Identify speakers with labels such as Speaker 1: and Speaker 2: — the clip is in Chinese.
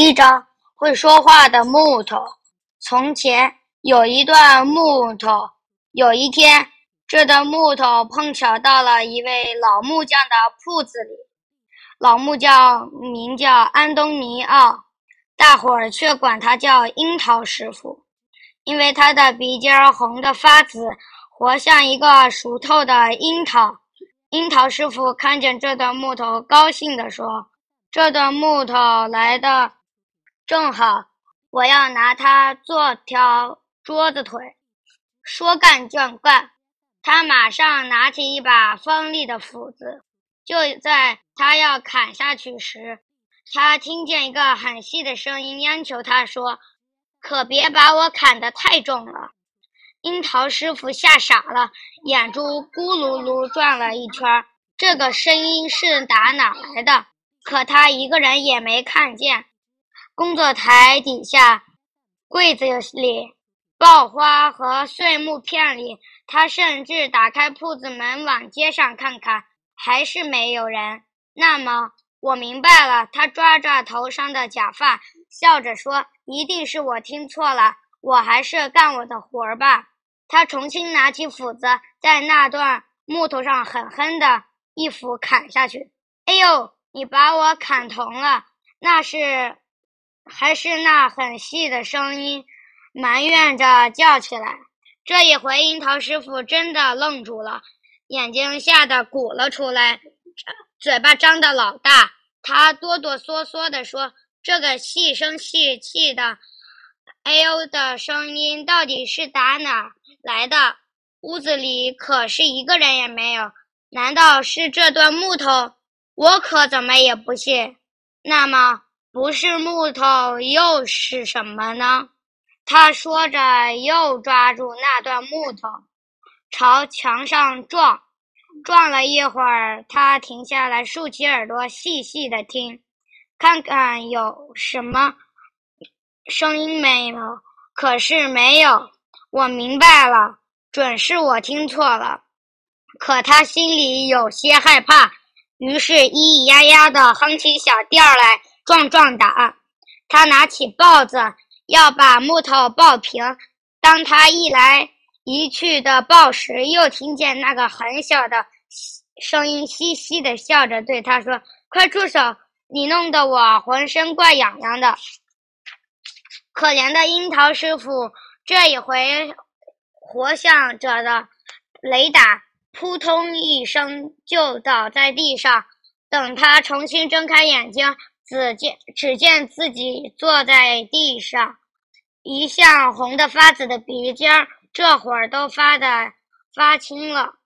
Speaker 1: 一张会说话的木头。从前有一段木头，有一天，这段木头碰巧到了一位老木匠的铺子里。老木匠名叫安东尼奥，大伙儿却管他叫樱桃师傅，因为他的鼻尖红得发紫，活像一个熟透的樱桃。樱桃师傅看见这段木头，高兴地说：“这段木头来的。”正好，我要拿它做条桌子腿。说干就干，他马上拿起一把锋利的斧子。就在他要砍下去时，他听见一个很细的声音央求他说：“可别把我砍得太重了。”樱桃师傅吓傻了，眼珠咕噜噜转了一圈。这个声音是打哪来的？可他一个人也没看见。工作台底下、柜子里、爆花和碎木片里，他甚至打开铺子门往街上看看，还是没有人。那么，我明白了。他抓着头上的假发，笑着说：“一定是我听错了，我还是干我的活儿吧。”他重新拿起斧子，在那段木头上狠狠地一斧砍下去。“哎呦，你把我砍疼了！”那是。还是那很细的声音，埋怨着叫起来。这一回，樱桃师傅真的愣住了，眼睛吓得鼓了出来，嘴巴张得老大。他哆哆嗦嗦地说：“这个细声细气的‘哎呦’的声音到底是打哪来的？屋子里可是一个人也没有。难道是这段木头？我可怎么也不信。那么……”不是木头又是什么呢？他说着，又抓住那段木头，朝墙上撞。撞了一会儿，他停下来，竖起耳朵，细细的听，看看有什么声音没有。可是没有。我明白了，准是我听错了。可他心里有些害怕，于是咿咿呀呀的哼起小调来。壮壮胆，他拿起刨子要把木头刨平。当他一来一去的刨时，又听见那个很小的声音嘻嘻的笑着对他说：“快住手！你弄得我浑身怪痒痒的。”可怜的樱桃师傅这一回活像着的雷打，扑通一声就倒在地上。等他重新睁开眼睛。只见只见自己坐在地上，一向红的发紫的鼻尖儿，这会儿都发的发青了。